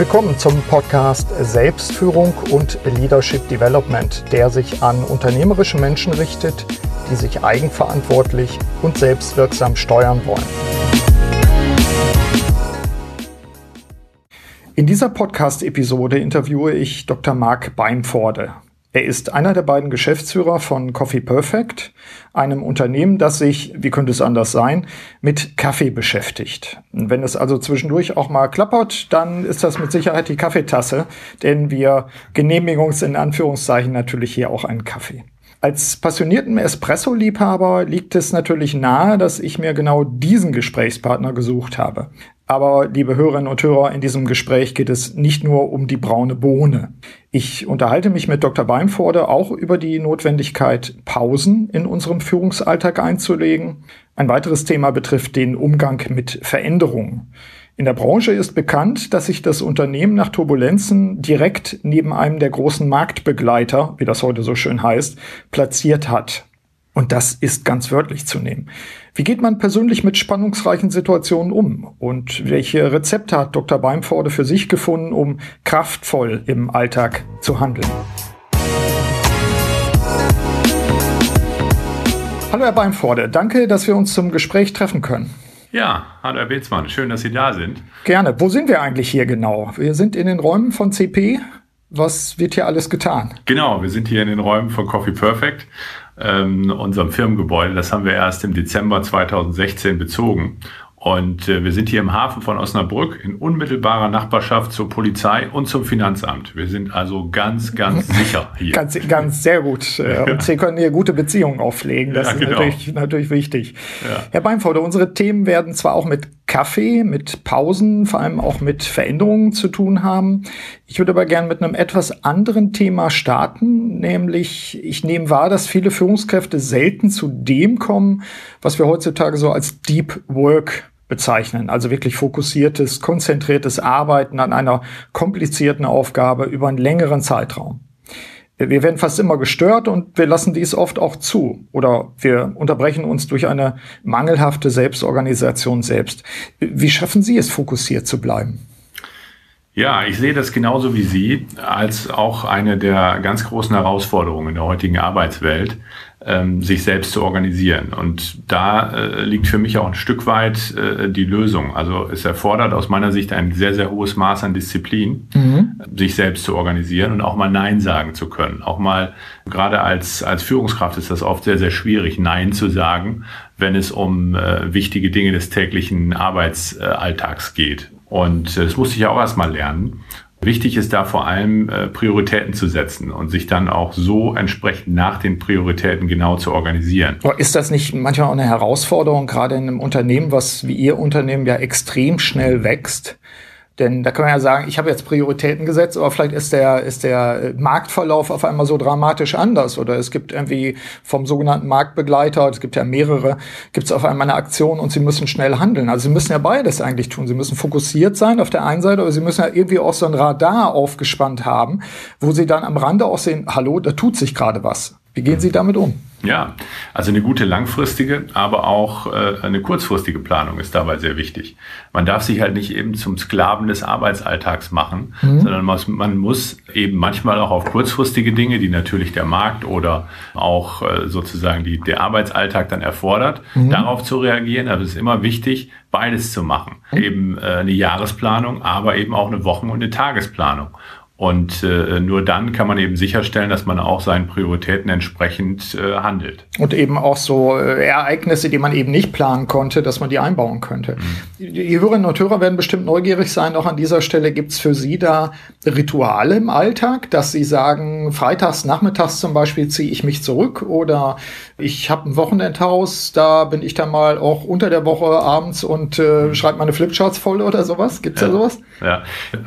Willkommen zum Podcast Selbstführung und Leadership Development, der sich an unternehmerische Menschen richtet, die sich eigenverantwortlich und selbstwirksam steuern wollen. In dieser Podcast-Episode interviewe ich Dr. Marc Beimforde. Er ist einer der beiden Geschäftsführer von Coffee Perfect, einem Unternehmen, das sich, wie könnte es anders sein, mit Kaffee beschäftigt. Wenn es also zwischendurch auch mal klappert, dann ist das mit Sicherheit die Kaffeetasse, denn wir genehmigungs in Anführungszeichen natürlich hier auch einen Kaffee. Als passionierten Espresso-Liebhaber liegt es natürlich nahe, dass ich mir genau diesen Gesprächspartner gesucht habe. Aber, liebe Hörerinnen und Hörer, in diesem Gespräch geht es nicht nur um die braune Bohne. Ich unterhalte mich mit Dr. Beimforde auch über die Notwendigkeit, Pausen in unserem Führungsalltag einzulegen. Ein weiteres Thema betrifft den Umgang mit Veränderungen. In der Branche ist bekannt, dass sich das Unternehmen nach Turbulenzen direkt neben einem der großen Marktbegleiter, wie das heute so schön heißt, platziert hat. Und das ist ganz wörtlich zu nehmen. Wie geht man persönlich mit spannungsreichen Situationen um? Und welche Rezepte hat Dr. Beimforde für sich gefunden, um kraftvoll im Alltag zu handeln? Hallo Herr Beimforde, danke, dass wir uns zum Gespräch treffen können. Ja, hallo Herr Betzmann, schön, dass Sie da sind. Gerne. Wo sind wir eigentlich hier genau? Wir sind in den Räumen von CP. Was wird hier alles getan? Genau, wir sind hier in den Räumen von Coffee Perfect ähm, unserem Firmengebäude. Das haben wir erst im Dezember 2016 bezogen. Und äh, wir sind hier im Hafen von Osnabrück in unmittelbarer Nachbarschaft zur Polizei und zum Finanzamt. Wir sind also ganz, ganz sicher hier. ganz, ganz sehr gut. Äh, und Sie können hier gute Beziehungen auflegen. Das ja, genau. ist natürlich, natürlich wichtig. Ja. Herr Beimforder, unsere Themen werden zwar auch mit Kaffee, mit Pausen, vor allem auch mit Veränderungen zu tun haben. Ich würde aber gerne mit einem etwas anderen Thema starten, nämlich ich nehme wahr, dass viele Führungskräfte selten zu dem kommen, was wir heutzutage so als Deep Work bezeichnen. Also wirklich fokussiertes, konzentriertes Arbeiten an einer komplizierten Aufgabe über einen längeren Zeitraum. Wir werden fast immer gestört und wir lassen dies oft auch zu oder wir unterbrechen uns durch eine mangelhafte Selbstorganisation selbst. Wie schaffen Sie es, fokussiert zu bleiben? Ja, ich sehe das genauso wie Sie als auch eine der ganz großen Herausforderungen in der heutigen Arbeitswelt, ähm, sich selbst zu organisieren. Und da äh, liegt für mich auch ein Stück weit äh, die Lösung. Also es erfordert aus meiner Sicht ein sehr, sehr hohes Maß an Disziplin, mhm. sich selbst zu organisieren und auch mal Nein sagen zu können. Auch mal, gerade als, als Führungskraft ist das oft sehr, sehr schwierig, Nein zu sagen, wenn es um äh, wichtige Dinge des täglichen Arbeitsalltags geht. Und äh, das musste ich auch erstmal lernen. Wichtig ist da vor allem äh, Prioritäten zu setzen und sich dann auch so entsprechend nach den Prioritäten genau zu organisieren. ist das nicht manchmal auch eine Herausforderung, gerade in einem Unternehmen, was wie Ihr Unternehmen ja extrem schnell wächst? Denn da kann man ja sagen, ich habe jetzt Prioritäten gesetzt, aber vielleicht ist der, ist der Marktverlauf auf einmal so dramatisch anders. Oder es gibt irgendwie vom sogenannten Marktbegleiter, es gibt ja mehrere, gibt es auf einmal eine Aktion und sie müssen schnell handeln. Also sie müssen ja beides eigentlich tun. Sie müssen fokussiert sein auf der einen Seite, aber sie müssen ja irgendwie auch so ein Radar aufgespannt haben, wo sie dann am Rande auch sehen, hallo, da tut sich gerade was. Wie gehen Sie damit um? Ja, also eine gute langfristige, aber auch äh, eine kurzfristige Planung ist dabei sehr wichtig. Man darf sich halt nicht eben zum Sklaven des Arbeitsalltags machen, mhm. sondern man, man, muss eben manchmal auch auf kurzfristige Dinge, die natürlich der Markt oder auch äh, sozusagen die, der Arbeitsalltag dann erfordert, mhm. darauf zu reagieren. Aber es ist immer wichtig, beides zu machen. Mhm. Eben äh, eine Jahresplanung, aber eben auch eine Wochen- und eine Tagesplanung. Und äh, nur dann kann man eben sicherstellen, dass man auch seinen Prioritäten entsprechend äh, handelt. Und eben auch so äh, Ereignisse, die man eben nicht planen konnte, dass man die einbauen könnte. Mhm. Die Hörerinnen und Hörer werden bestimmt neugierig sein. Auch an dieser Stelle gibt's für Sie da Rituale im Alltag, dass Sie sagen, freitags, nachmittags zum Beispiel ziehe ich mich zurück oder ich habe ein Wochenendhaus, da bin ich dann mal auch unter der Woche abends und äh, mhm. schreibe meine Flipcharts voll oder sowas. Gibt's ja. da sowas? Ja,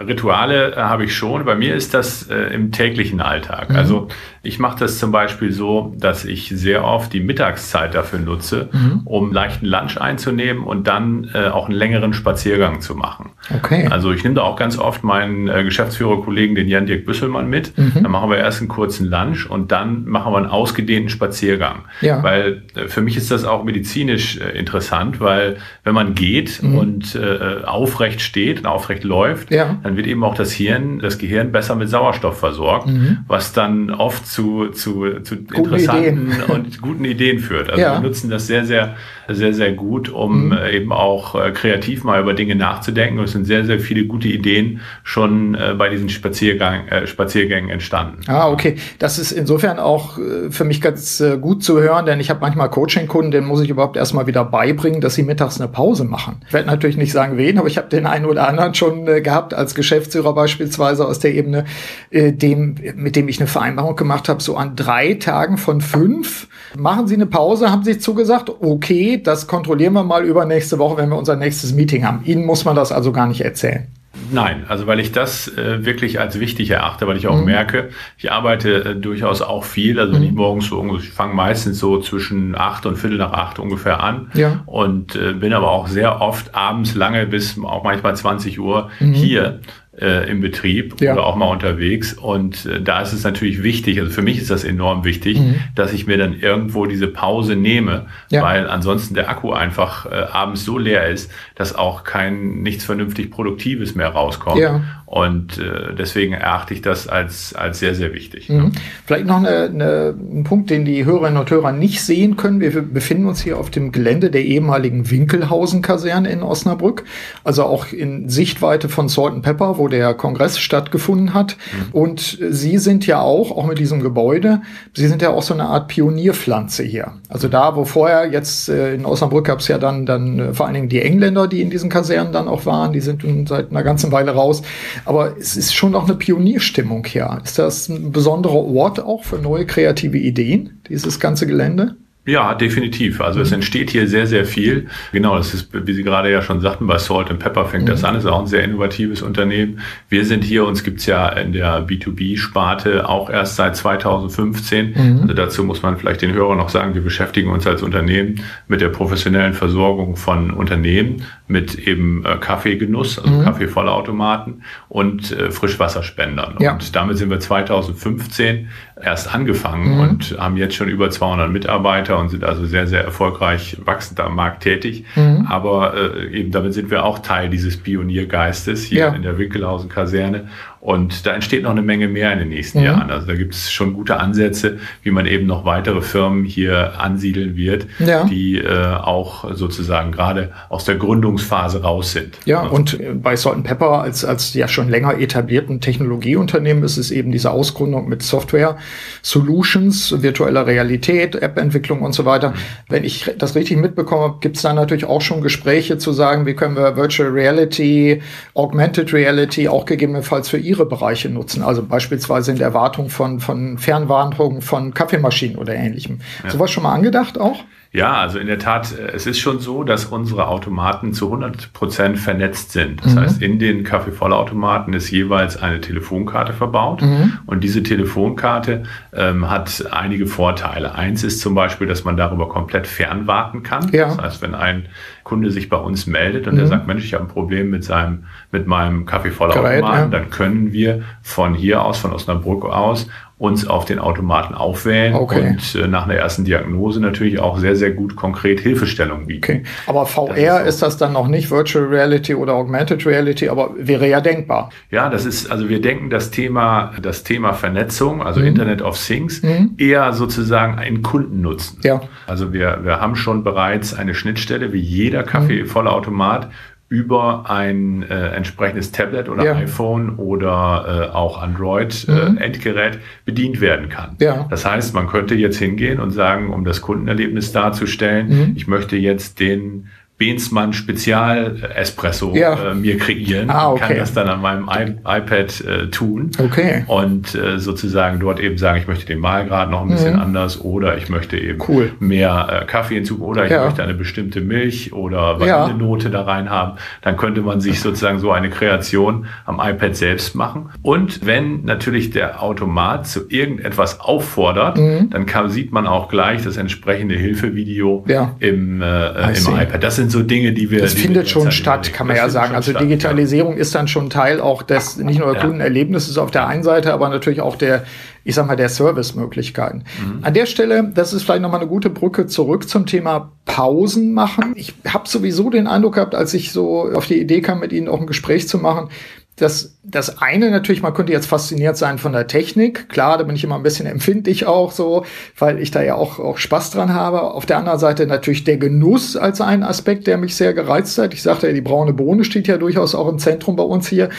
Rituale äh, habe ich schon. Bei mir ist das äh, im täglichen Alltag. Mhm. Also ich mache das zum Beispiel so, dass ich sehr oft die Mittagszeit dafür nutze, mhm. um leichten Lunch einzunehmen und dann äh, auch einen längeren Spaziergang zu machen. Okay. Also ich nehme da auch ganz oft meinen äh, Geschäftsführerkollegen, den Jan-Dirk Büsselmann, mit. Mhm. Dann machen wir erst einen kurzen Lunch und dann machen wir einen ausgedehnten Spaziergang. Ja. Weil äh, für mich ist das auch medizinisch äh, interessant, weil wenn man geht mhm. und äh, aufrecht steht und aufrecht läuft, ja. dann wird eben auch das Hirn, das Gehirn besser mit Sauerstoff versorgt, mhm. was dann oft zu, zu, zu interessanten Ideen. und guten Ideen führt. Also ja. wir nutzen das sehr, sehr, sehr, sehr gut, um mhm. eben auch äh, kreativ mal über Dinge nachzudenken. Und es sind sehr, sehr viele gute Ideen schon äh, bei diesen Spaziergang, äh, Spaziergängen entstanden. Ah, okay. Das ist insofern auch äh, für mich ganz äh, gut zu hören, denn ich habe manchmal Coaching-Kunden, denen muss ich überhaupt erstmal wieder beibringen, dass sie mittags eine Pause machen. Ich werde natürlich nicht sagen, wen, aber ich habe den einen oder anderen schon äh, gehabt als Geschäftsführer beispielsweise aus der Ebene, dem, mit dem ich eine Vereinbarung gemacht habe, so an drei Tagen von fünf machen Sie eine Pause, haben Sie zugesagt, okay, das kontrollieren wir mal über nächste Woche, wenn wir unser nächstes Meeting haben. Ihnen muss man das also gar nicht erzählen. Nein, also weil ich das äh, wirklich als wichtig erachte, weil ich auch mhm. merke, ich arbeite äh, durchaus auch viel, also mhm. nicht morgens so, ich fange meistens so zwischen acht und Viertel nach acht ungefähr an ja. und äh, bin aber auch sehr oft abends lange bis auch manchmal 20 Uhr mhm. hier äh, im Betrieb ja. oder auch mal unterwegs. Und äh, da ist es natürlich wichtig, also für mich ist das enorm wichtig, mhm. dass ich mir dann irgendwo diese Pause nehme, ja. weil ansonsten der Akku einfach äh, abends so leer ist, dass auch kein nichts vernünftig Produktives mehr rauskommt. Ja. Und äh, deswegen erachte ich das als, als sehr, sehr wichtig. Mhm. Vielleicht noch eine, eine, ein Punkt, den die Hörerinnen und Hörer nicht sehen können. Wir befinden uns hier auf dem Gelände der ehemaligen Winkelhausen-Kaserne in Osnabrück, also auch in Sichtweite von Salt Pepper, wo der Kongress stattgefunden hat. Mhm. Und Sie sind ja auch, auch mit diesem Gebäude, Sie sind ja auch so eine Art Pionierpflanze hier. Also da, wo vorher jetzt äh, in Osnabrück gab es ja dann, dann äh, vor allen Dingen die Engländer, die in diesen Kasernen dann auch waren, die sind nun seit einer ganzen Weile raus. Aber es ist schon auch eine Pionierstimmung hier. Ist das ein besonderer Ort auch für neue kreative Ideen, dieses ganze Gelände? Ja, definitiv. Also mhm. es entsteht hier sehr, sehr viel. Genau, das ist, wie Sie gerade ja schon sagten, bei Salt and Pepper fängt mhm. das an. Das ist auch ein sehr innovatives Unternehmen. Wir sind hier, uns gibt's ja in der B2B-Sparte auch erst seit 2015. Mhm. Also dazu muss man vielleicht den Hörern noch sagen, wir beschäftigen uns als Unternehmen mit der professionellen Versorgung von Unternehmen mit eben äh, Kaffeegenuss, also mhm. Kaffeevollautomaten und äh, Frischwasserspendern. Ja. Und damit sind wir 2015 erst angefangen mhm. und haben jetzt schon über 200 Mitarbeiter und sind also sehr, sehr erfolgreich wachsend am Markt tätig. Mhm. Aber äh, eben damit sind wir auch Teil dieses Pioniergeistes hier ja. in der Winkelhausen Kaserne und da entsteht noch eine Menge mehr in den nächsten mhm. Jahren. Also da gibt es schon gute Ansätze, wie man eben noch weitere Firmen hier ansiedeln wird, ja. die äh, auch sozusagen gerade aus der Gründungsphase raus sind. Ja, und bei Salt Pepper als, als ja schon länger etablierten Technologieunternehmen ist es eben diese Ausgründung mit Software Solutions, virtueller Realität, App-Entwicklung und so weiter. Mhm. Wenn ich das richtig mitbekomme, gibt es da natürlich auch schon Gespräche zu sagen, wie können wir Virtual Reality, Augmented Reality auch gegebenenfalls für ihre Bereiche nutzen. Also beispielsweise in der Erwartung von, von Fernwarnungen von Kaffeemaschinen oder ähnlichem. Ja. Sowas schon mal angedacht auch? Ja, also in der Tat, äh, es ist schon so, dass unsere Automaten zu 100 Prozent vernetzt sind. Das mhm. heißt, in den Kaffeevollautomaten ist jeweils eine Telefonkarte verbaut mhm. und diese Telefonkarte ähm, hat einige Vorteile. Eins ist zum Beispiel, dass man darüber komplett fernwarten kann. Ja. Das heißt, wenn ein Kunde sich bei uns meldet und mhm. er sagt, Mensch, ich habe ein Problem mit seinem, mit meinem Kaffeevollautomaten, ja. dann können wir von hier aus, von Osnabrück aus, uns auf den Automaten aufwählen okay. und äh, nach einer ersten Diagnose natürlich auch sehr, sehr gut konkret Hilfestellung bieten. Okay. Aber VR das ist, ist, das dann noch nicht Virtual Reality oder Augmented Reality, aber wäre ja denkbar. Ja, das ist, also wir denken das Thema, das Thema Vernetzung, also mhm. Internet of Things, mhm. eher sozusagen einen Kundennutzen. Ja. Also wir, wir haben schon bereits eine Schnittstelle, wie jeder Kaffeevollautomat über ein äh, entsprechendes Tablet oder ja. iPhone oder äh, auch Android-Endgerät mhm. äh, bedient werden kann. Ja. Das heißt, man könnte jetzt hingehen und sagen, um das Kundenerlebnis darzustellen, mhm. ich möchte jetzt den Bensmann Spezial Espresso Ja. äh, mir kreieren Ah, und kann okay. das dann an meinem I iPad äh, tun Okay. und äh, sozusagen dort eben sagen, ich möchte den Mahlgrad noch ein bisschen anders oder ich möchte eben Mhm. Cool. mehr äh, Kaffee hinzufügen oder ich Ja. möchte eine bestimmte Milch oder Ja. Vanillenote da rein haben. Dann könnte man sich sozusagen so eine Kreation am iPad selbst machen. Und wenn natürlich der Automat zu irgendetwas auffordert, dann kann, sieht man auch gleich das entsprechende Hilfevideo Mhm. Ja. im, äh, im iPad. Das sind so Dinge, die wir. Das die wir findet schon derzeit statt, kann man Das ja sagen. schon Also statt, ja. Digitalisierung ist dann schon Teil auch des, nicht nur der Ja. Kundenerlebnisses auf der einen Seite, aber natürlich auch der, ich sag mal, der Servicemöglichkeiten. Mhm. An der Stelle, das ist vielleicht nochmal eine gute Brücke zurück zum Thema Pausen machen. Ich habe sowieso den Eindruck gehabt, als ich so auf die Idee kam, mit Ihnen auch ein Gespräch zu machen, dass das eine natürlich, man könnte jetzt fasziniert sein von der Technik. Klar, da bin ich immer ein bisschen empfindlich auch so, weil ich da ja auch, auch Spaß dran habe. Auf der anderen Seite natürlich der Genuss als ein Aspekt, der mich sehr gereizt hat. Ich sagte ja, die braune Bohne steht ja durchaus auch im Zentrum bei uns hier.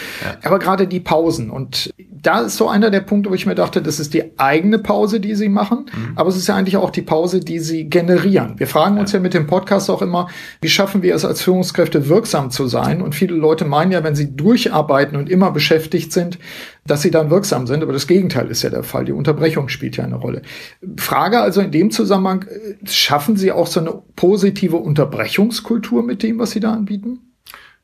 Aber gerade die Pausen. Und da ist so einer der Punkte, wo ich mir dachte, das ist die eigene Pause, die sie machen. Aber es ist ja eigentlich auch die Pause, die sie generieren. Wir fragen uns ja mit dem Podcast auch immer, wie schaffen wir es als Führungskräfte wirksam zu sein? Und viele Leute meinen ja, wenn sie durcharbeiten und immer beschäftigt sind, dass sie dann wirksam sind. Aber das Gegenteil ist ja der Fall. Die Unterbrechung spielt ja eine Rolle. Frage also in dem Zusammenhang, äh, schaffen Sie auch so eine positive Unterbrechungskultur mit dem, was Sie da anbieten?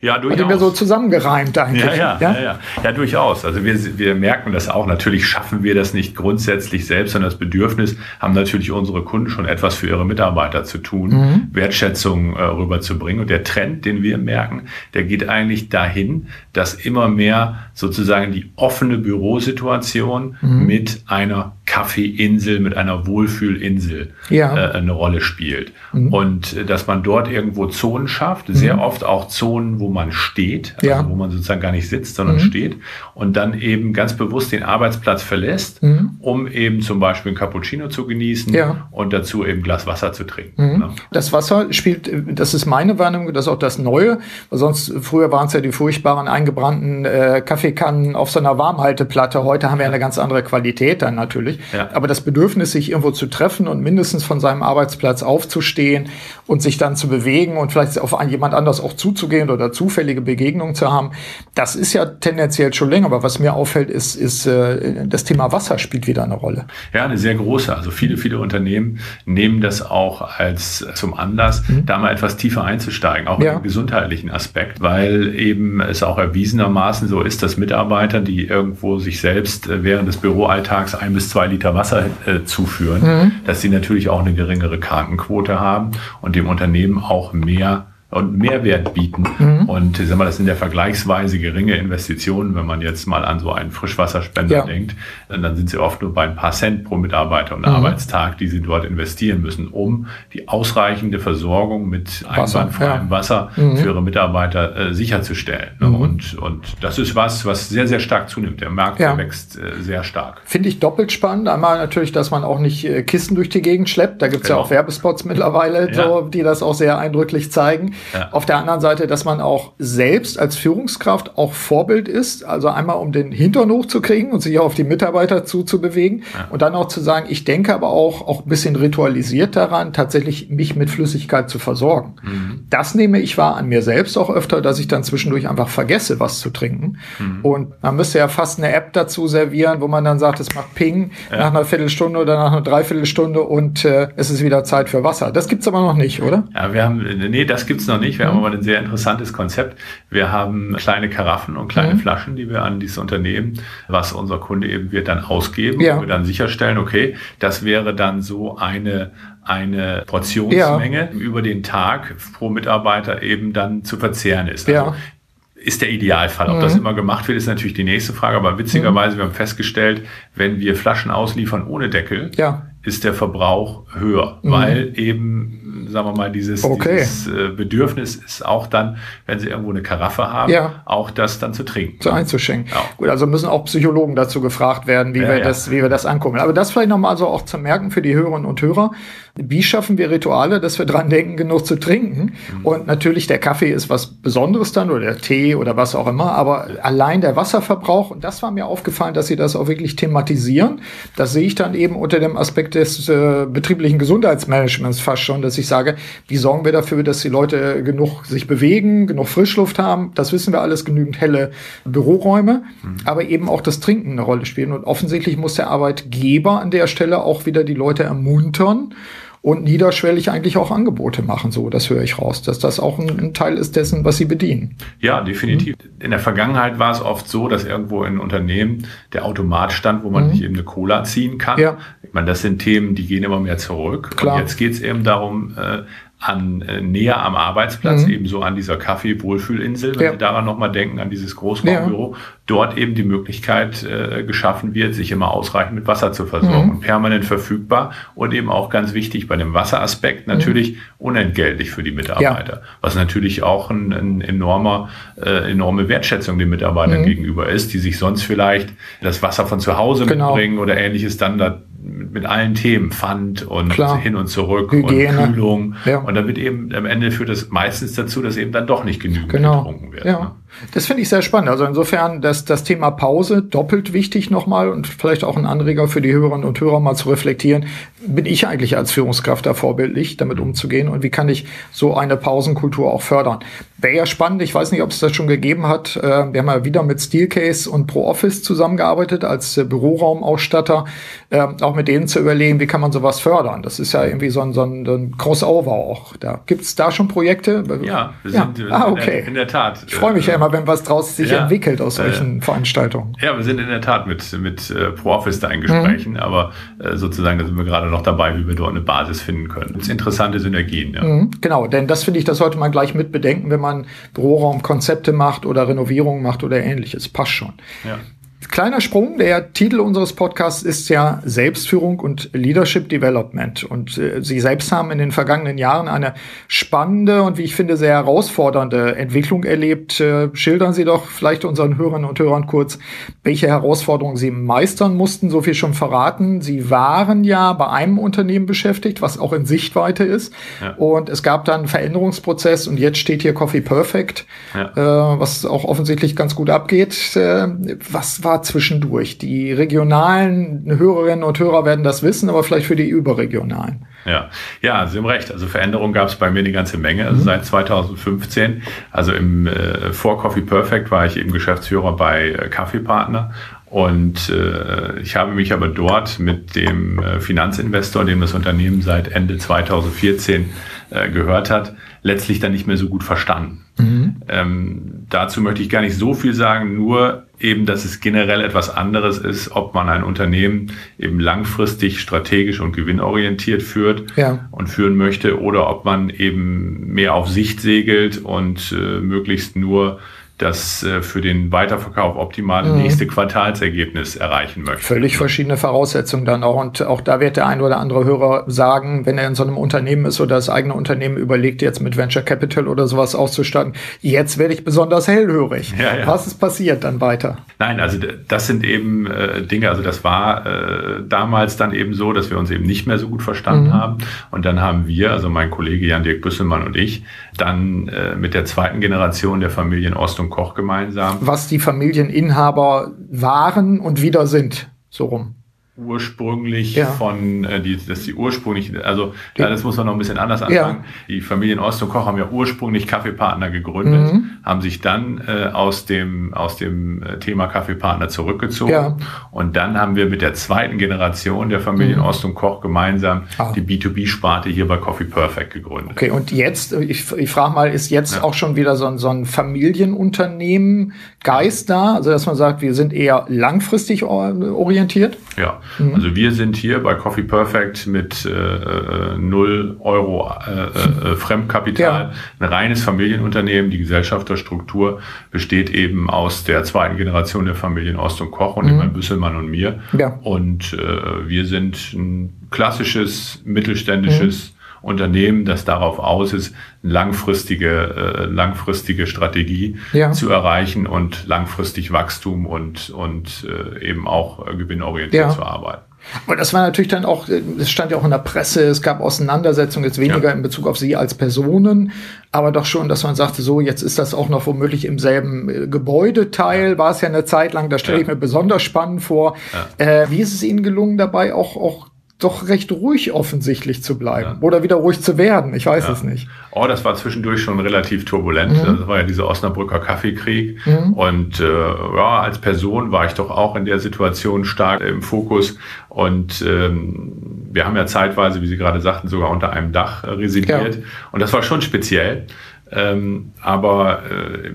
Ja, Hat mir durchaus. so zusammengereimt eigentlich. Ja, ja, ja, ja, ja, durchaus. Also wir, wir merken das auch. Natürlich schaffen wir das nicht grundsätzlich selbst, sondern das Bedürfnis haben natürlich unsere Kunden schon etwas für ihre Mitarbeiter zu tun, Wertschätzung äh, rüberzubringen. Und der Trend, den wir merken, der geht eigentlich dahin, dass immer mehr sozusagen die offene Bürosituation mit einer Kaffeeinsel, mit einer Wohlfühlinsel Ja. äh, eine Rolle spielt. Und äh, dass man dort irgendwo Zonen schafft, sehr oft auch Zonen, wo man steht, also Ja. wo man sozusagen gar nicht sitzt, sondern steht und dann eben ganz bewusst den Arbeitsplatz verlässt, um eben zum Beispiel ein Cappuccino zu genießen Ja. und dazu eben Glas Wasser zu trinken. Ne? Das Wasser spielt, das ist meine Wahrnehmung, das ist auch das Neue. Weil sonst, früher waren es ja die furchtbaren eingebrannten äh, Kaffeekannen auf so einer Warmhalteplatte. Heute haben wir eine ganz andere Qualität dann natürlich. Ja. Aber das Bedürfnis, sich irgendwo zu treffen und mindestens von seinem Arbeitsplatz aufzustehen und sich dann zu bewegen und vielleicht auf einen, jemand anders auch zuzugehen oder zufällige Begegnungen zu haben, das ist ja tendenziell schon länger. Aber was mir auffällt, ist, ist äh, das Thema Wasser spielt wieder eine Rolle. Ja, eine sehr große. Also viele, viele Unternehmen nehmen das auch als zum Anlass, da mal etwas tiefer einzusteigen, auch Ja. im gesundheitlichen Aspekt, weil eben es auch erwiesenermaßen so ist, dass Mitarbeiter, die irgendwo sich selbst äh, während des Büroalltags ein bis zwei Liter Wasser äh, zuführen, dass sie natürlich auch eine geringere Krankenquote haben und dem Unternehmen auch mehr und Mehrwert bieten. Und ich sag mal, das sind ja vergleichsweise geringe Investitionen, wenn man jetzt mal an so einen Frischwasserspender Ja. denkt, dann sind sie oft nur bei ein paar Cent pro Mitarbeiter und Arbeitstag, die sie dort investieren müssen, um die ausreichende Versorgung mit Wasser, einwandfreiem ja. Wasser für ihre Mitarbeiter äh, sicherzustellen. Ne? Und, und das ist was, was sehr, sehr stark zunimmt. Der Markt Ja. wächst äh, sehr stark. Finde ich doppelt spannend. Einmal natürlich, dass man auch nicht äh, Kisten durch die Gegend schleppt. Da gibt's ja Genau. auch Werbespots mittlerweile, Ja. so, die das auch sehr eindrücklich zeigen. Ja. Auf der anderen Seite, dass man auch selbst als Führungskraft auch Vorbild ist. Also einmal, um den Hintern hochzukriegen und sich auch auf die Mitarbeiter zuzubewegen. Und dann auch zu sagen, ich denke aber auch, auch ein bisschen ritualisiert daran, tatsächlich mich mit Flüssigkeit zu versorgen. Mhm. Das nehme ich wahr an mir selbst auch öfter, dass ich dann zwischendurch einfach vergesse, was zu trinken. Mhm. Und man müsste ja fast eine App dazu servieren, wo man dann sagt, es macht Ping nach einer Viertelstunde oder nach einer Dreiviertelstunde und äh, es ist wieder Zeit für Wasser. Das gibt's aber noch nicht, oder? Ja, wir haben, nee, das gibt's noch nicht. Wir haben aber ein sehr interessantes Konzept. Wir haben kleine Karaffen und kleine Flaschen, die wir an dieses Unternehmen, was unser Kunde eben wird, dann ausgeben, Ja. wo wir dann sicherstellen, okay, das wäre dann so eine eine Portionsmenge über den Tag pro Mitarbeiter eben dann zu verzehren ist. Also Ja. ist der Idealfall. Ob das immer gemacht wird, ist natürlich die nächste Frage. Aber witzigerweise, wir haben festgestellt, wenn wir Flaschen ausliefern ohne Deckel, Ja. Ist der Verbrauch höher, weil eben, sagen wir mal, dieses, Okay. dieses äh, Bedürfnis ist auch dann, wenn Sie irgendwo eine Karaffe haben, Ja. auch das dann zu trinken. so einzuschenken. Ja. Gut, also müssen auch Psychologen dazu gefragt werden, wie Ja, wir das, wie wir das angucken. Aber das vielleicht nochmal so auch zu merken für die Hörerinnen und Hörer. Wie schaffen wir Rituale, dass wir dran denken, genug zu trinken? Mhm. Und natürlich der Kaffee ist was Besonderes dann oder der Tee oder was auch immer, aber allein der Wasserverbrauch, und das war mir aufgefallen, dass sie das auch wirklich thematisieren. Das sehe ich dann eben unter dem Aspekt des äh, betrieblichen Gesundheitsmanagements fast schon, dass ich sage, wie sorgen wir dafür, dass die Leute genug sich bewegen, genug Frischluft haben? Das wissen wir alles, genügend helle Büroräume, mhm. aber eben auch das Trinken eine Rolle spielen. Und offensichtlich muss der Arbeitgeber an der Stelle auch wieder die Leute ermuntern, und niederschwellig eigentlich auch Angebote machen. So, das höre ich raus, dass das auch ein, ein Teil ist dessen, was sie bedienen. Ja, definitiv. Mhm. In der Vergangenheit war es oft so, dass irgendwo in Unternehmen der Automat stand, wo man mhm. sich eben eine Cola ziehen kann. Ja. Ich meine, das sind Themen, die gehen immer mehr zurück. Klar. Und jetzt geht es eben darum, äh, an äh, näher am Arbeitsplatz, mhm. ebenso an dieser Kaffee-Wohlfühlinsel, wenn ja. Sie daran nochmal denken, an dieses Großraumbüro, ja. dort eben die Möglichkeit äh, geschaffen wird, sich immer ausreichend mit Wasser zu versorgen mhm. und permanent verfügbar und eben auch ganz wichtig bei dem Wasseraspekt mhm. natürlich mhm. unentgeltlich für die Mitarbeiter, ja. was natürlich auch ein, ein enormer, äh, enorme Wertschätzung den Mitarbeitern mhm. gegenüber ist, die sich sonst vielleicht das Wasser von zu Hause genau. mitbringen oder ähnliches dann da mit allen Themen, Pfand und Klar. hin und zurück Hygiene. und Kühlung. Ja. Und damit eben am Ende führt es meistens dazu, dass eben dann doch nicht genügend genau. getrunken wird. Ja. Ne? Das finde ich sehr spannend. Also insofern, dass das Thema Pause doppelt wichtig nochmal und vielleicht auch ein Anreger für die Hörerinnen und Hörer mal zu reflektieren. Bin ich eigentlich als Führungskraft da vorbildlich, damit umzugehen? Und wie kann ich so eine Pausenkultur auch fördern? Wäre ja spannend. Ich weiß nicht, ob es das schon gegeben hat. Äh, wir haben ja wieder mit Steelcase und ProOffice zusammengearbeitet als äh, Büroraumausstatter. Äh, auch mit denen zu überlegen, wie kann man sowas fördern? Das ist ja irgendwie so ein, so ein, ein Crossover auch. Da gibt es da schon Projekte? Ja, wir sind, ja. ah, okay. in der Tat. Ich freue mich ja immer, wenn was draus sich ja, entwickelt aus solchen äh, Veranstaltungen. Ja, wir sind in der Tat mit, mit äh, ProOffice da in Gesprächen, mhm. aber äh, sozusagen, da sind wir gerade noch dabei, wie wir dort eine Basis finden können. Das sind interessante Synergien, ja. Mhm, genau, denn das finde ich, das sollte man gleich mit bedenken, wenn man Büroraumkonzepte macht oder Renovierungen macht oder ähnliches. Passt schon. Ja. Kleiner Sprung, der Titel unseres Podcasts ist ja Selbstführung und Leadership Development. Und äh, Sie selbst haben in den vergangenen Jahren eine spannende und wie ich finde sehr herausfordernde Entwicklung erlebt. Äh, schildern Sie doch vielleicht unseren Hörerinnen und Hörern kurz, welche Herausforderungen Sie meistern mussten. So viel schon verraten. Sie waren ja bei einem Unternehmen beschäftigt, was auch in Sichtweite ist. Ja. Und es gab dann einen Veränderungsprozess und jetzt steht hier Coffee Perfect, ja. äh, was auch offensichtlich ganz gut abgeht. Äh, was war zwischendurch. Die regionalen Hörerinnen und Hörer werden das wissen, aber vielleicht für die überregionalen. Ja, ja, Sie haben recht. Also Veränderungen gab es bei mir eine ganze Menge. Also mhm. seit 2015, also im äh, vor Coffee Perfect war ich eben Geschäftsführer bei äh, Kaffeepartner und äh, ich habe mich aber dort mit dem äh, Finanzinvestor, dem das Unternehmen seit Ende 2014 äh, gehört hat, letztlich dann nicht mehr so gut verstanden. Mhm. Ähm, dazu möchte ich gar nicht so viel sagen, nur eben, dass es generell etwas anderes ist, ob man ein Unternehmen eben langfristig, strategisch und gewinnorientiert führt ja. und führen möchte oder ob man eben mehr auf Sicht segelt und äh, möglichst nur das äh, für den Weiterverkauf optimale mhm. nächste Quartalsergebnis erreichen möchte. Völlig verschiedene Voraussetzungen dann auch. Und auch da wird der ein oder andere Hörer sagen, wenn er in so einem Unternehmen ist oder das eigene Unternehmen überlegt, jetzt mit Venture Capital oder sowas auszustatten, jetzt werde ich besonders hellhörig. Ja, ja. Was ist passiert dann weiter? Nein, also das sind eben äh, Dinge, also das war äh, damals dann eben so, dass wir uns eben nicht mehr so gut verstanden mhm. haben. Und dann haben wir, also mein Kollege Jan-Dirk Büsselmann und ich, dann äh, mit der zweiten Generation der Familien Ost und Koch gemeinsam. Was die Familieninhaber waren und wieder sind, so rum ursprünglich ja. von, äh, die, dass die ursprünglich, also ja, das muss man noch ein bisschen anders anfangen. Ja. Die Familien Ost und Koch haben ja ursprünglich Kaffeepartner gegründet, mhm. haben sich dann äh, aus dem, aus dem äh, Thema Kaffeepartner zurückgezogen. Ja. Und dann haben wir mit der zweiten Generation der Familien mhm. Ost und Koch gemeinsam ah. die B2B-Sparte hier bei Coffee Perfect gegründet. Okay, und jetzt, ich, ich frage mal, ist jetzt auch schon wieder so ein, so ein Familienunternehmen Geist da? Also, dass man sagt, wir sind eher langfristig orientiert? Ja, Mhm. Also wir sind hier bei Coffee Perfect mit äh, äh, 0 Euro äh, äh, Fremdkapital, ja. ein reines Familienunternehmen. Die Gesellschafterstruktur besteht eben aus der zweiten Generation der Familien Ost und Koch und mhm. immer Büsselmann und mir. Ja. Und äh, wir sind ein klassisches mittelständisches mhm. Unternehmen, das darauf aus ist, langfristige, äh, langfristige Strategie ja. zu erreichen und langfristig Wachstum und, und äh, eben auch äh, gewinnorientiert ja. zu arbeiten. Aber das war natürlich dann auch, es stand ja auch in der Presse, es gab Auseinandersetzungen, jetzt weniger ja. in Bezug auf Sie als Personen, aber doch schon, dass man sagte, so, jetzt ist das auch noch womöglich im selben äh, Gebäudeteil, war es ja eine Zeit lang, da stelle ja. ich mir besonders spannend vor. Ja. Äh, wie ist es Ihnen gelungen, dabei auch, auch doch recht ruhig offensichtlich zu bleiben ja. oder wieder ruhig zu werden. Ich weiß ja. es nicht. Oh, das war zwischendurch schon relativ turbulent. Mhm. Das war ja dieser Osnabrücker Kaffeekrieg. Mhm. Und äh, ja, als Person war ich doch auch in der Situation stark im Fokus. Und ähm, wir haben ja zeitweise, wie Sie gerade sagten, sogar unter einem Dach äh, residiert. Ja. Und das war schon speziell. Ähm, aber äh,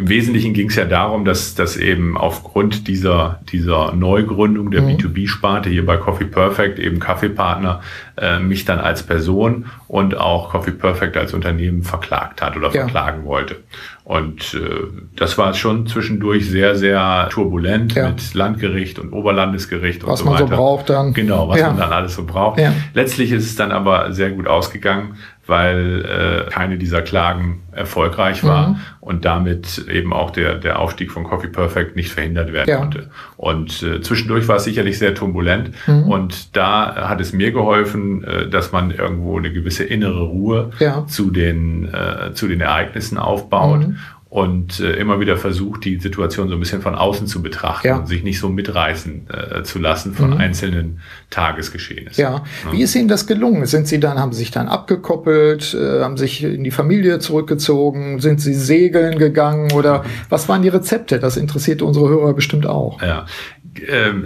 im Wesentlichen ging es ja darum, dass, dass eben aufgrund dieser, dieser Neugründung der mhm. B2B-Sparte hier bei Coffee Perfect eben Kaffeepartner äh, mich dann als Person und auch Coffee Perfect als Unternehmen verklagt hat oder ja. verklagen wollte. Und äh, das war schon zwischendurch sehr, sehr turbulent ja. mit Landgericht und Oberlandesgericht was und so weiter. Was man so braucht dann. Genau, was ja. man dann alles so braucht. Letztlich ist es dann aber sehr gut ausgegangen weil äh, keine dieser Klagen erfolgreich war mhm. und damit eben auch der, der Aufstieg von Coffee Perfect nicht verhindert werden ja. konnte. Und äh, zwischendurch war es sicherlich sehr turbulent mhm. und da hat es mir geholfen, äh, dass man irgendwo eine gewisse innere Ruhe ja. zu, den, äh, zu den Ereignissen aufbaut mhm und äh, immer wieder versucht, die Situation so ein bisschen von außen zu betrachten ja. und sich nicht so mitreißen äh, zu lassen von mhm. einzelnen Tagesgeschehnissen. Ja. ja. Wie ist Ihnen das gelungen? Sind Sie dann, haben Sie sich dann abgekoppelt, äh, haben sich in die Familie zurückgezogen, sind Sie segeln gegangen oder was waren die Rezepte? Das interessiert unsere Hörer bestimmt auch. Ja,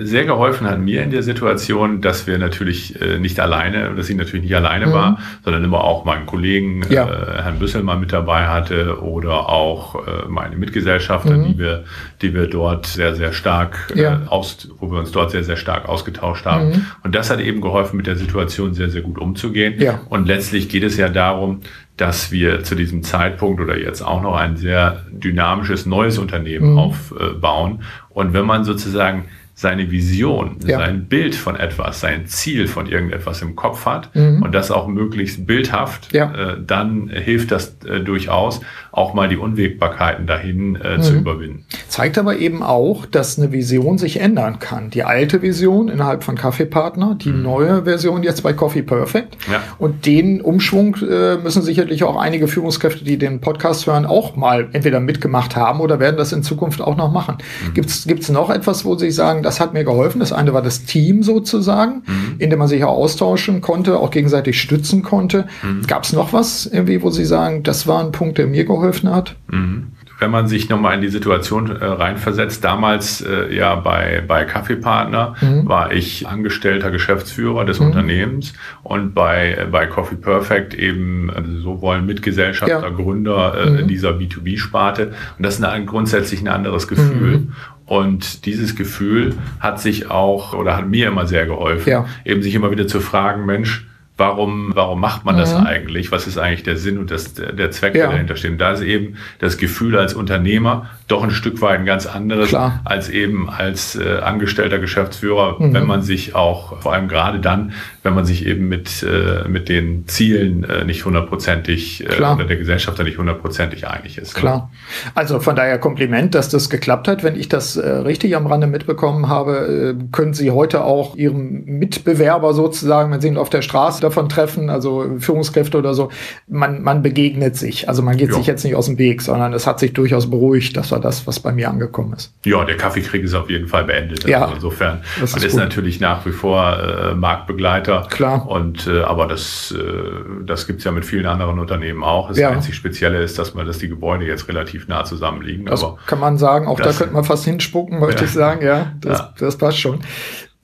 sehr geholfen hat mir in der Situation, dass wir natürlich äh, nicht alleine, dass ich natürlich nicht alleine mhm. war, sondern immer auch meinen Kollegen ja. äh, Herrn Büsselmann mit dabei hatte oder auch äh, meine Mitgesellschafter, mhm. die wir, die wir dort sehr, sehr stark äh, ja. aus, wo wir uns dort sehr, sehr stark ausgetauscht haben. Mhm. Und das hat eben geholfen, mit der Situation sehr, sehr gut umzugehen. Ja. Und letztlich geht es ja darum, dass wir zu diesem Zeitpunkt oder jetzt auch noch ein sehr dynamisches neues Unternehmen mhm. aufbauen. Und wenn man sozusagen seine Vision, ja. sein Bild von etwas, sein Ziel von irgendetwas im Kopf hat mhm. und das auch möglichst bildhaft, ja. äh, dann hilft das äh, durchaus, auch mal die Unwägbarkeiten dahin äh, mhm. zu überwinden. Zeigt aber eben auch, dass eine Vision sich ändern kann. Die alte Vision innerhalb von Kaffeepartner, die mhm. neue Version jetzt bei Coffee Perfect. Ja. Und den Umschwung äh, müssen sicherlich auch einige Führungskräfte, die den Podcast hören, auch mal entweder mitgemacht haben oder werden das in Zukunft auch noch machen. Mhm. Gibt es noch etwas, wo Sie sagen, das hat mir geholfen. Das eine war das Team sozusagen, mhm. in dem man sich auch austauschen konnte, auch gegenseitig stützen konnte. Mhm. Gab es noch was irgendwie, wo Sie sagen, das war ein Punkt, der mir geholfen hat? Mhm wenn man sich nochmal in die Situation äh, reinversetzt, damals äh, ja bei, bei Kaffeepartner mhm. war ich angestellter Geschäftsführer des mhm. Unternehmens und bei, bei Coffee Perfect eben also so wollen Mitgesellschafter, ja. Gründer äh, mhm. dieser B2B-Sparte. Und das ist ein, grundsätzlich ein anderes Gefühl. Mhm. Und dieses Gefühl hat sich auch oder hat mir immer sehr geholfen, ja. eben sich immer wieder zu fragen, Mensch, warum, warum macht man das mhm. eigentlich? Was ist eigentlich der Sinn und das, der Zweck, ja. der dahinter steht? Und da ist eben das Gefühl als Unternehmer doch ein Stück weit ein ganz anderes Klar. als eben als äh, angestellter Geschäftsführer, mhm. wenn man sich auch, vor allem gerade dann, wenn man sich eben mit, äh, mit den Zielen äh, nicht hundertprozentig äh, oder der Gesellschaft nicht hundertprozentig einig ist. Ne? Klar. Ne? Also von daher Kompliment, dass das geklappt hat. Wenn ich das äh, richtig am Rande mitbekommen habe, äh, können Sie heute auch Ihrem Mitbewerber sozusagen, wenn Sie ihn auf der Straße davon treffen, also Führungskräfte oder so, man, man begegnet sich. Also man geht ja. sich jetzt nicht aus dem Weg, sondern es hat sich durchaus beruhigt. Das war das, was bei mir angekommen ist. Ja, der Kaffeekrieg ist auf jeden Fall beendet. Ja, also insofern, das ist man ist natürlich nach wie vor äh, Marktbegleiter. Klar. Und äh, aber das, äh, das gibt's ja mit vielen anderen Unternehmen auch. Das ja. einzig Spezielle ist, dass man, dass die Gebäude jetzt relativ nah zusammenliegen. Das aber kann man sagen. Auch das, da könnte man fast hinspucken, möchte ja. ich sagen. Ja, das, ja. das passt schon.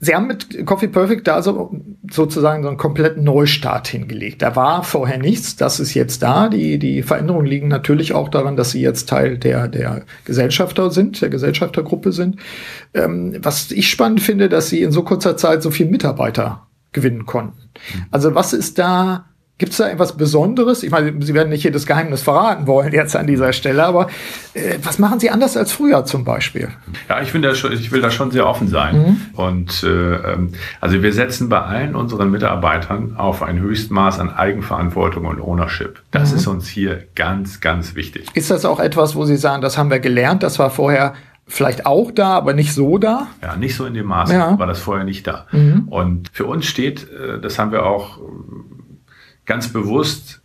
Sie haben mit Coffee Perfect da so, sozusagen so einen kompletten Neustart hingelegt. Da war vorher nichts, das ist jetzt da. Die, die Veränderungen liegen natürlich auch daran, dass Sie jetzt Teil der, der Gesellschafter sind, der Gesellschaftergruppe sind. Ähm, was ich spannend finde, dass Sie in so kurzer Zeit so viele Mitarbeiter gewinnen konnten. Also was ist da Gibt es da etwas Besonderes? Ich meine, Sie werden nicht jedes Geheimnis verraten wollen jetzt an dieser Stelle, aber äh, was machen Sie anders als früher zum Beispiel? Ja, ich, da schon, ich will da schon sehr offen sein. Mhm. Und äh, ähm, also wir setzen bei allen unseren Mitarbeitern auf ein Höchstmaß an Eigenverantwortung und Ownership. Das mhm. ist uns hier ganz, ganz wichtig. Ist das auch etwas, wo Sie sagen, das haben wir gelernt, das war vorher vielleicht auch da, aber nicht so da. Ja, nicht so in dem Maße ja. war das vorher nicht da. Mhm. Und für uns steht, äh, das haben wir auch ganz bewusst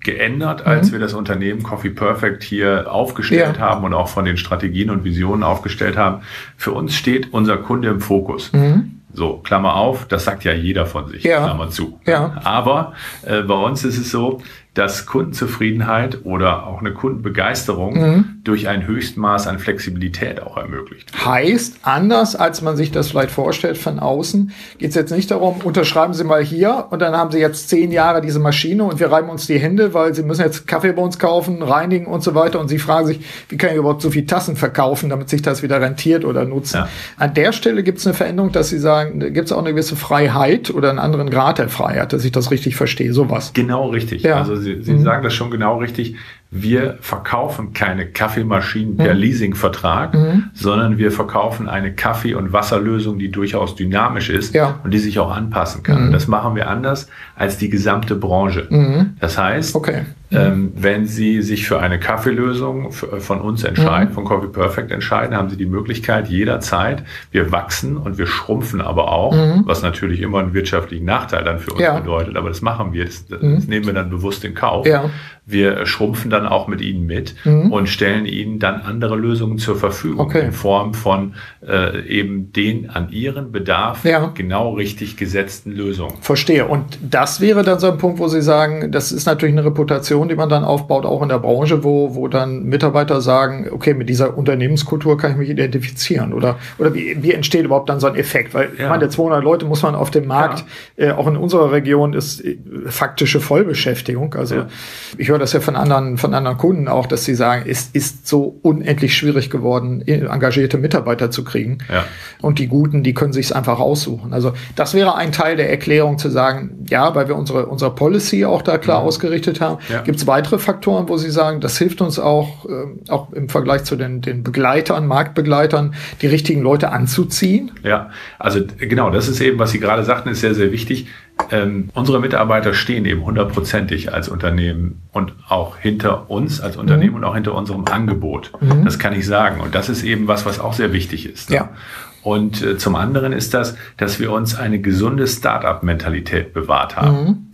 geändert, als mhm. wir das Unternehmen Coffee Perfect hier aufgestellt ja. haben und auch von den Strategien und Visionen aufgestellt haben. Für uns steht unser Kunde im Fokus. Mhm. So, Klammer auf, das sagt ja jeder von sich, ja. Klammer zu. Ja. Aber äh, bei uns ist es so, dass Kundenzufriedenheit oder auch eine Kundenbegeisterung mhm. durch ein Höchstmaß an Flexibilität auch ermöglicht. Heißt, anders als man sich das vielleicht vorstellt von außen, geht es jetzt nicht darum, unterschreiben Sie mal hier und dann haben Sie jetzt zehn Jahre diese Maschine und wir reiben uns die Hände, weil Sie müssen jetzt Kaffee bei uns kaufen, reinigen und so weiter und Sie fragen sich, wie kann ich überhaupt so viel Tassen verkaufen, damit sich das wieder rentiert oder nutzen. Ja. An der Stelle gibt es eine Veränderung, dass Sie sagen, gibt es auch eine gewisse Freiheit oder einen anderen Grad der Freiheit, dass ich das richtig verstehe, sowas. Genau richtig. Ja. Also Sie, Sie mhm. sagen das schon genau richtig wir verkaufen keine Kaffeemaschinen per mhm. Leasingvertrag, mhm. sondern wir verkaufen eine Kaffee- und Wasserlösung, die durchaus dynamisch ist ja. und die sich auch anpassen kann. Mhm. Das machen wir anders als die gesamte Branche. Mhm. Das heißt, okay. ähm, wenn Sie sich für eine Kaffeelösung von uns entscheiden, mhm. von Coffee Perfect entscheiden, haben Sie die Möglichkeit jederzeit, wir wachsen und wir schrumpfen aber auch, mhm. was natürlich immer einen wirtschaftlichen Nachteil dann für uns ja. bedeutet, aber das machen wir, das, das nehmen wir dann bewusst in Kauf. Ja. Wir schrumpfen dann auch mit ihnen mit mhm. und stellen ihnen dann andere Lösungen zur Verfügung okay. in Form von äh, eben den an ihren Bedarf ja. genau richtig gesetzten Lösungen. Verstehe. Und das wäre dann so ein Punkt, wo Sie sagen, das ist natürlich eine Reputation, die man dann aufbaut, auch in der Branche, wo, wo dann Mitarbeiter sagen, okay, mit dieser Unternehmenskultur kann ich mich identifizieren. Oder, oder wie, wie entsteht überhaupt dann so ein Effekt? Weil ja. ich meine, 200 Leute muss man auf dem Markt, ja. äh, auch in unserer Region ist äh, faktische Vollbeschäftigung. Also ich höre das ja von anderen, von anderen Kunden auch, dass sie sagen, es ist so unendlich schwierig geworden, engagierte Mitarbeiter zu kriegen. Ja. Und die Guten, die können sich es einfach aussuchen. Also das wäre ein Teil der Erklärung zu sagen, ja, weil wir unsere, unsere Policy auch da klar mhm. ausgerichtet haben. Ja. Gibt es weitere Faktoren, wo Sie sagen, das hilft uns auch, äh, auch im Vergleich zu den, den Begleitern, Marktbegleitern, die richtigen Leute anzuziehen? Ja, also genau, das ist eben, was Sie gerade sagten, ist sehr, sehr wichtig ähm, unsere Mitarbeiter stehen eben hundertprozentig als Unternehmen und auch hinter uns als Unternehmen mhm. und auch hinter unserem Angebot. Mhm. Das kann ich sagen. Und das ist eben was, was auch sehr wichtig ist. Ne? Ja. Und äh, zum anderen ist das, dass wir uns eine gesunde Start-up-Mentalität bewahrt haben. Mhm.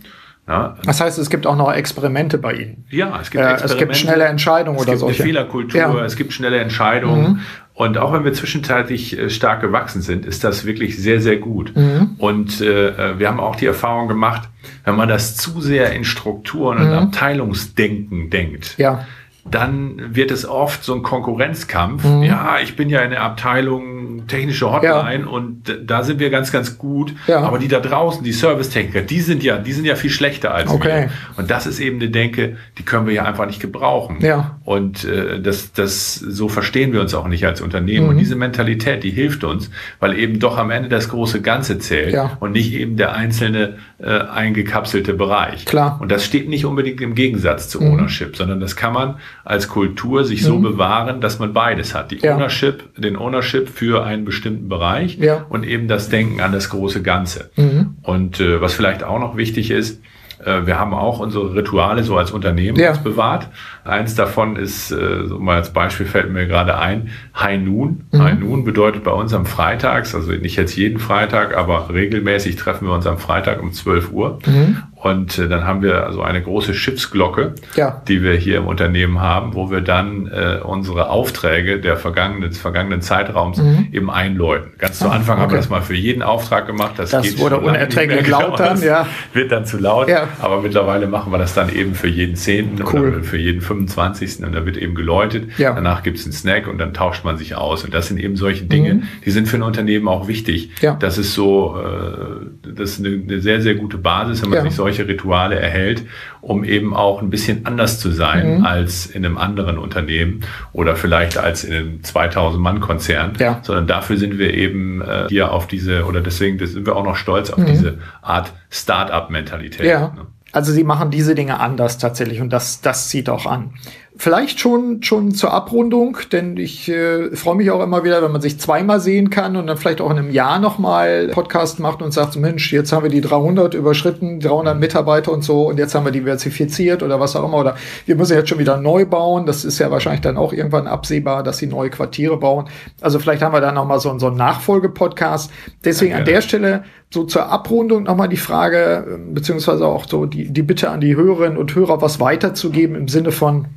Ja, das heißt, es gibt auch noch Experimente bei Ihnen. Ja, es gibt, äh, es gibt schnelle Entscheidungen oder so. Es gibt eine Fehlerkultur, ja. es gibt schnelle Entscheidungen. Mhm. Und auch wenn wir zwischenzeitlich äh, stark gewachsen sind, ist das wirklich sehr, sehr gut. Mhm. Und äh, äh, wir haben auch die Erfahrung gemacht, wenn man das zu sehr in Strukturen mhm. und Abteilungsdenken denkt, ja dann wird es oft so ein Konkurrenzkampf. Mhm. Ja, ich bin ja in der Abteilung technische Hotline ja. und da sind wir ganz, ganz gut. Ja. Aber die da draußen, die Servicetechniker, die sind ja, die sind ja viel schlechter als okay. wir. Und das ist eben eine Denke, die können wir ja einfach nicht gebrauchen. Ja. Und äh, das, das, so verstehen wir uns auch nicht als Unternehmen. Mhm. Und diese Mentalität, die hilft uns, weil eben doch am Ende das große Ganze zählt ja. und nicht eben der einzelne äh, eingekapselte Bereich. Klar. Und das steht nicht unbedingt im Gegensatz zu mhm. Ownership, sondern das kann man als Kultur sich so mhm. bewahren, dass man beides hat. Die ja. Ownership, den Ownership für einen bestimmten Bereich ja. und eben das Denken an das große Ganze. Mhm. Und äh, was vielleicht auch noch wichtig ist, äh, wir haben auch unsere Rituale so als Unternehmen ja. bewahrt. Eins davon ist, äh, so mal als Beispiel fällt mir gerade ein, High Noon. Mhm. High Noon bedeutet bei uns am Freitags, also nicht jetzt jeden Freitag, aber regelmäßig treffen wir uns am Freitag um 12 Uhr. Mhm. Und äh, dann haben wir also eine große Schiffsglocke, ja. die wir hier im Unternehmen haben, wo wir dann äh, unsere Aufträge der vergangenen, des vergangenen Zeitraums mhm. eben einläuten. Ganz zu Anfang okay. haben wir das mal für jeden Auftrag gemacht. Das, das geht wurde unerträglich laut dann, ja. Wird dann zu laut. Ja. Aber mittlerweile machen wir das dann eben für jeden Zehnten cool. oder für jeden 25. Und da wird eben geläutet. Ja. Danach gibt's einen Snack und dann tauscht man sich aus. Und das sind eben solche Dinge, mhm. die sind für ein Unternehmen auch wichtig. Ja. Das ist so, äh, das ist eine, eine sehr, sehr gute Basis, wenn man ja. sich solche Rituale erhält, um eben auch ein bisschen anders zu sein mhm. als in einem anderen Unternehmen oder vielleicht als in einem 2000-Mann-Konzern, ja. sondern dafür sind wir eben äh, hier auf diese, oder deswegen sind wir auch noch stolz auf mhm. diese Art Start-up-Mentalität. Ne? Also sie machen diese Dinge anders tatsächlich und das, das zieht auch an. Vielleicht schon, schon zur Abrundung, denn ich äh, freue mich auch immer wieder, wenn man sich zweimal sehen kann und dann vielleicht auch in einem Jahr nochmal Podcast macht und sagt, Mensch, jetzt haben wir die 300 überschritten, 300 Mitarbeiter und so und jetzt haben wir diversifiziert oder was auch immer oder wir müssen jetzt schon wieder neu bauen. Das ist ja wahrscheinlich dann auch irgendwann absehbar, dass sie neue Quartiere bauen. Also vielleicht haben wir dann nochmal so, so einen Nachfolgepodcast. Deswegen ja, an der Stelle so zur Abrundung nochmal die Frage, beziehungsweise auch so die, die Bitte an die Hörerinnen und Hörer, was weiterzugeben im Sinne von,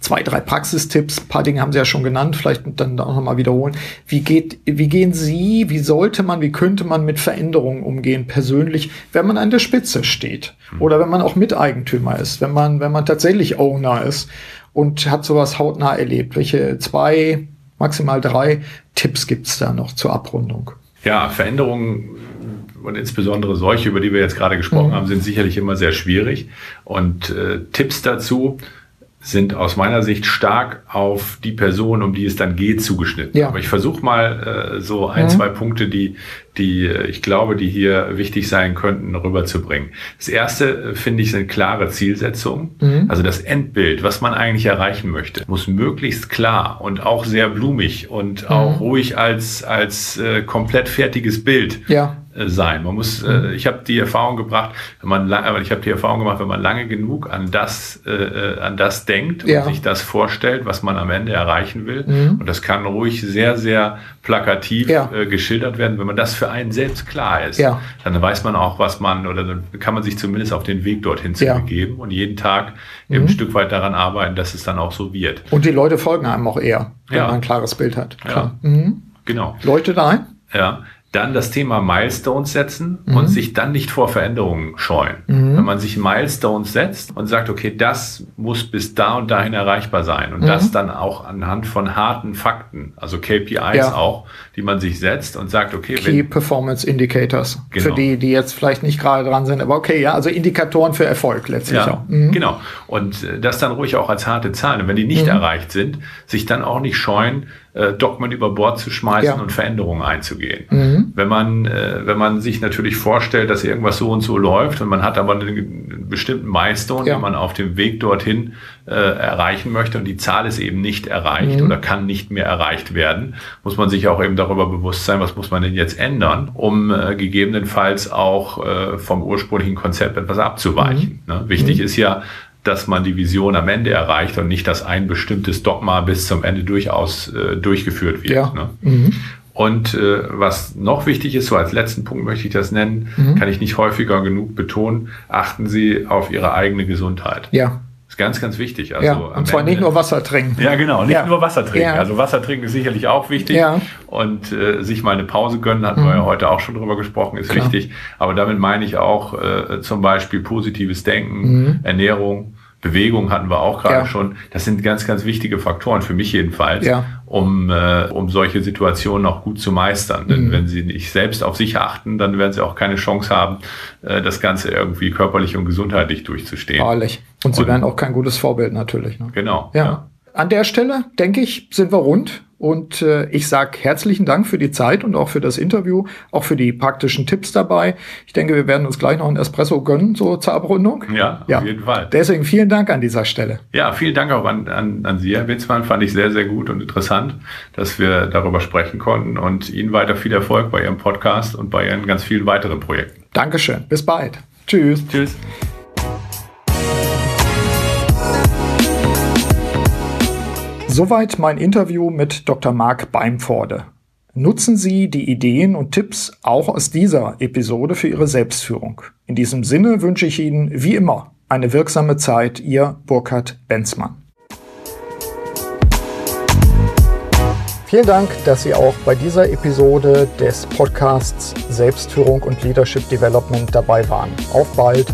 zwei, drei Praxistipps. Ein paar Dinge haben Sie ja schon genannt, vielleicht dann auch nochmal wiederholen. Wie geht, wie gehen Sie, wie sollte man, wie könnte man mit Veränderungen umgehen persönlich, wenn man an der Spitze steht? Mhm. Oder wenn man auch Miteigentümer ist, wenn man, wenn man tatsächlich Owner ist und hat sowas hautnah erlebt? Welche zwei, maximal drei Tipps gibt's da noch zur Abrundung? Ja, Veränderungen und insbesondere solche, über die wir jetzt gerade gesprochen mhm. haben, sind sicherlich immer sehr schwierig. Und äh, Tipps dazu, sind aus meiner Sicht stark auf die Person, um die es dann geht, zugeschnitten. Ja. Aber ich versuche mal äh, so ein, mhm. zwei Punkte, die, die äh, ich glaube, die hier wichtig sein könnten, rüberzubringen. Das erste, äh, finde ich, sind klare Zielsetzungen. Mhm. Also das Endbild, was man eigentlich erreichen möchte, muss möglichst klar und auch sehr blumig und mhm. auch ruhig als, als äh, komplett fertiges Bild ja sein. Man muss, äh, ich habe die Erfahrung gebracht, wenn man, aber ich habe die Erfahrung gemacht, wenn man lange genug an das, äh, äh, an das denkt ja. und sich das vorstellt, was man am Ende erreichen will, mhm. und das kann ruhig sehr, sehr plakativ ja. äh, geschildert werden, wenn man das für einen selbst klar ist, ja. dann weiß man auch, was man oder dann kann man sich zumindest auf den Weg dorthin zu begeben und jeden Tag mhm. ein Stück weit daran arbeiten, dass es dann auch so wird. Und die Leute folgen einem auch eher, wenn man ein klares Bild hat. Klar. Mhm. Genau. Leute da? Ja. Dann das Thema Milestones setzen mhm. und sich dann nicht vor Veränderungen scheuen. Mhm. Wenn man sich Milestones setzt und sagt, okay, das muss bis da und dahin erreichbar sein und mhm. das dann auch anhand von harten Fakten, also KPIs ja. auch, die man sich setzt und sagt, okay, Key wenn, Performance Indicators genau. für die, die jetzt vielleicht nicht gerade dran sind, aber okay, ja, also Indikatoren für Erfolg letztlich ja, auch. Mhm. Genau. Und äh, das dann ruhig auch als harte Zahlen. Und wenn die nicht mhm. erreicht sind, sich dann auch nicht scheuen, äh, Dogmen über Bord zu schmeißen ja. und Veränderungen einzugehen. Mhm. Wenn man, äh, wenn man sich natürlich vorstellt, dass irgendwas so und so läuft und man hat aber einen bestimmten Milestone, ja. den man auf dem Weg dorthin äh, erreichen möchte und die Zahl ist eben nicht erreicht mhm. oder kann nicht mehr erreicht werden, muss man sich auch eben darüber bewusst sein, was muss man denn jetzt ändern, um äh, gegebenenfalls auch äh, vom ursprünglichen Konzept etwas abzuweichen. Mhm. Ne? Wichtig mhm. ist ja, dass man die Vision am Ende erreicht und nicht, dass ein bestimmtes Dogma bis zum Ende durchaus äh, durchgeführt wird. Ja. Ne? Mhm. Und äh, was noch wichtig ist, so als letzten Punkt möchte ich das nennen, mhm. kann ich nicht häufiger genug betonen, achten Sie auf Ihre eigene Gesundheit. Ja ganz, ganz wichtig. Also ja, und zwar Ende, nicht nur Wasser trinken. Ja, genau, nicht ja. nur Wasser trinken. Ja. Also Wasser trinken ist sicherlich auch wichtig. Ja. Und äh, sich mal eine Pause gönnen, hatten mhm. wir ja heute auch schon drüber gesprochen, ist Klar. wichtig. Aber damit meine ich auch äh, zum Beispiel positives Denken, mhm. Ernährung, Bewegung hatten wir auch gerade ja. schon. Das sind ganz, ganz wichtige Faktoren für mich jedenfalls, ja. um, äh, um solche Situationen auch gut zu meistern. Denn mhm. wenn sie nicht selbst auf sich achten, dann werden sie auch keine Chance haben, äh, das Ganze irgendwie körperlich und gesundheitlich durchzustehen. Wahrlich. Und sie und, werden auch kein gutes Vorbild natürlich. Ne? Genau. ja. ja. An der Stelle, denke ich, sind wir rund. Und äh, ich sage herzlichen Dank für die Zeit und auch für das Interview, auch für die praktischen Tipps dabei. Ich denke, wir werden uns gleich noch einen Espresso gönnen, so zur Abrundung. Ja, ja. auf jeden Fall. Deswegen vielen Dank an dieser Stelle. Ja, vielen Dank auch an, an, an Sie, Herr Witzmann. Fand ich sehr, sehr gut und interessant, dass wir darüber sprechen konnten und Ihnen weiter viel Erfolg bei Ihrem Podcast und bei Ihren ganz vielen weiteren Projekten. Dankeschön. Bis bald. Tschüss. Tschüss. Soweit mein Interview mit Dr. Marc Beimforde. Nutzen Sie die Ideen und Tipps auch aus dieser Episode für Ihre Selbstführung. In diesem Sinne wünsche ich Ihnen wie immer eine wirksame Zeit, Ihr Burkhard Benzmann. Vielen Dank, dass Sie auch bei dieser Episode des Podcasts Selbstführung und Leadership Development dabei waren. Auf bald!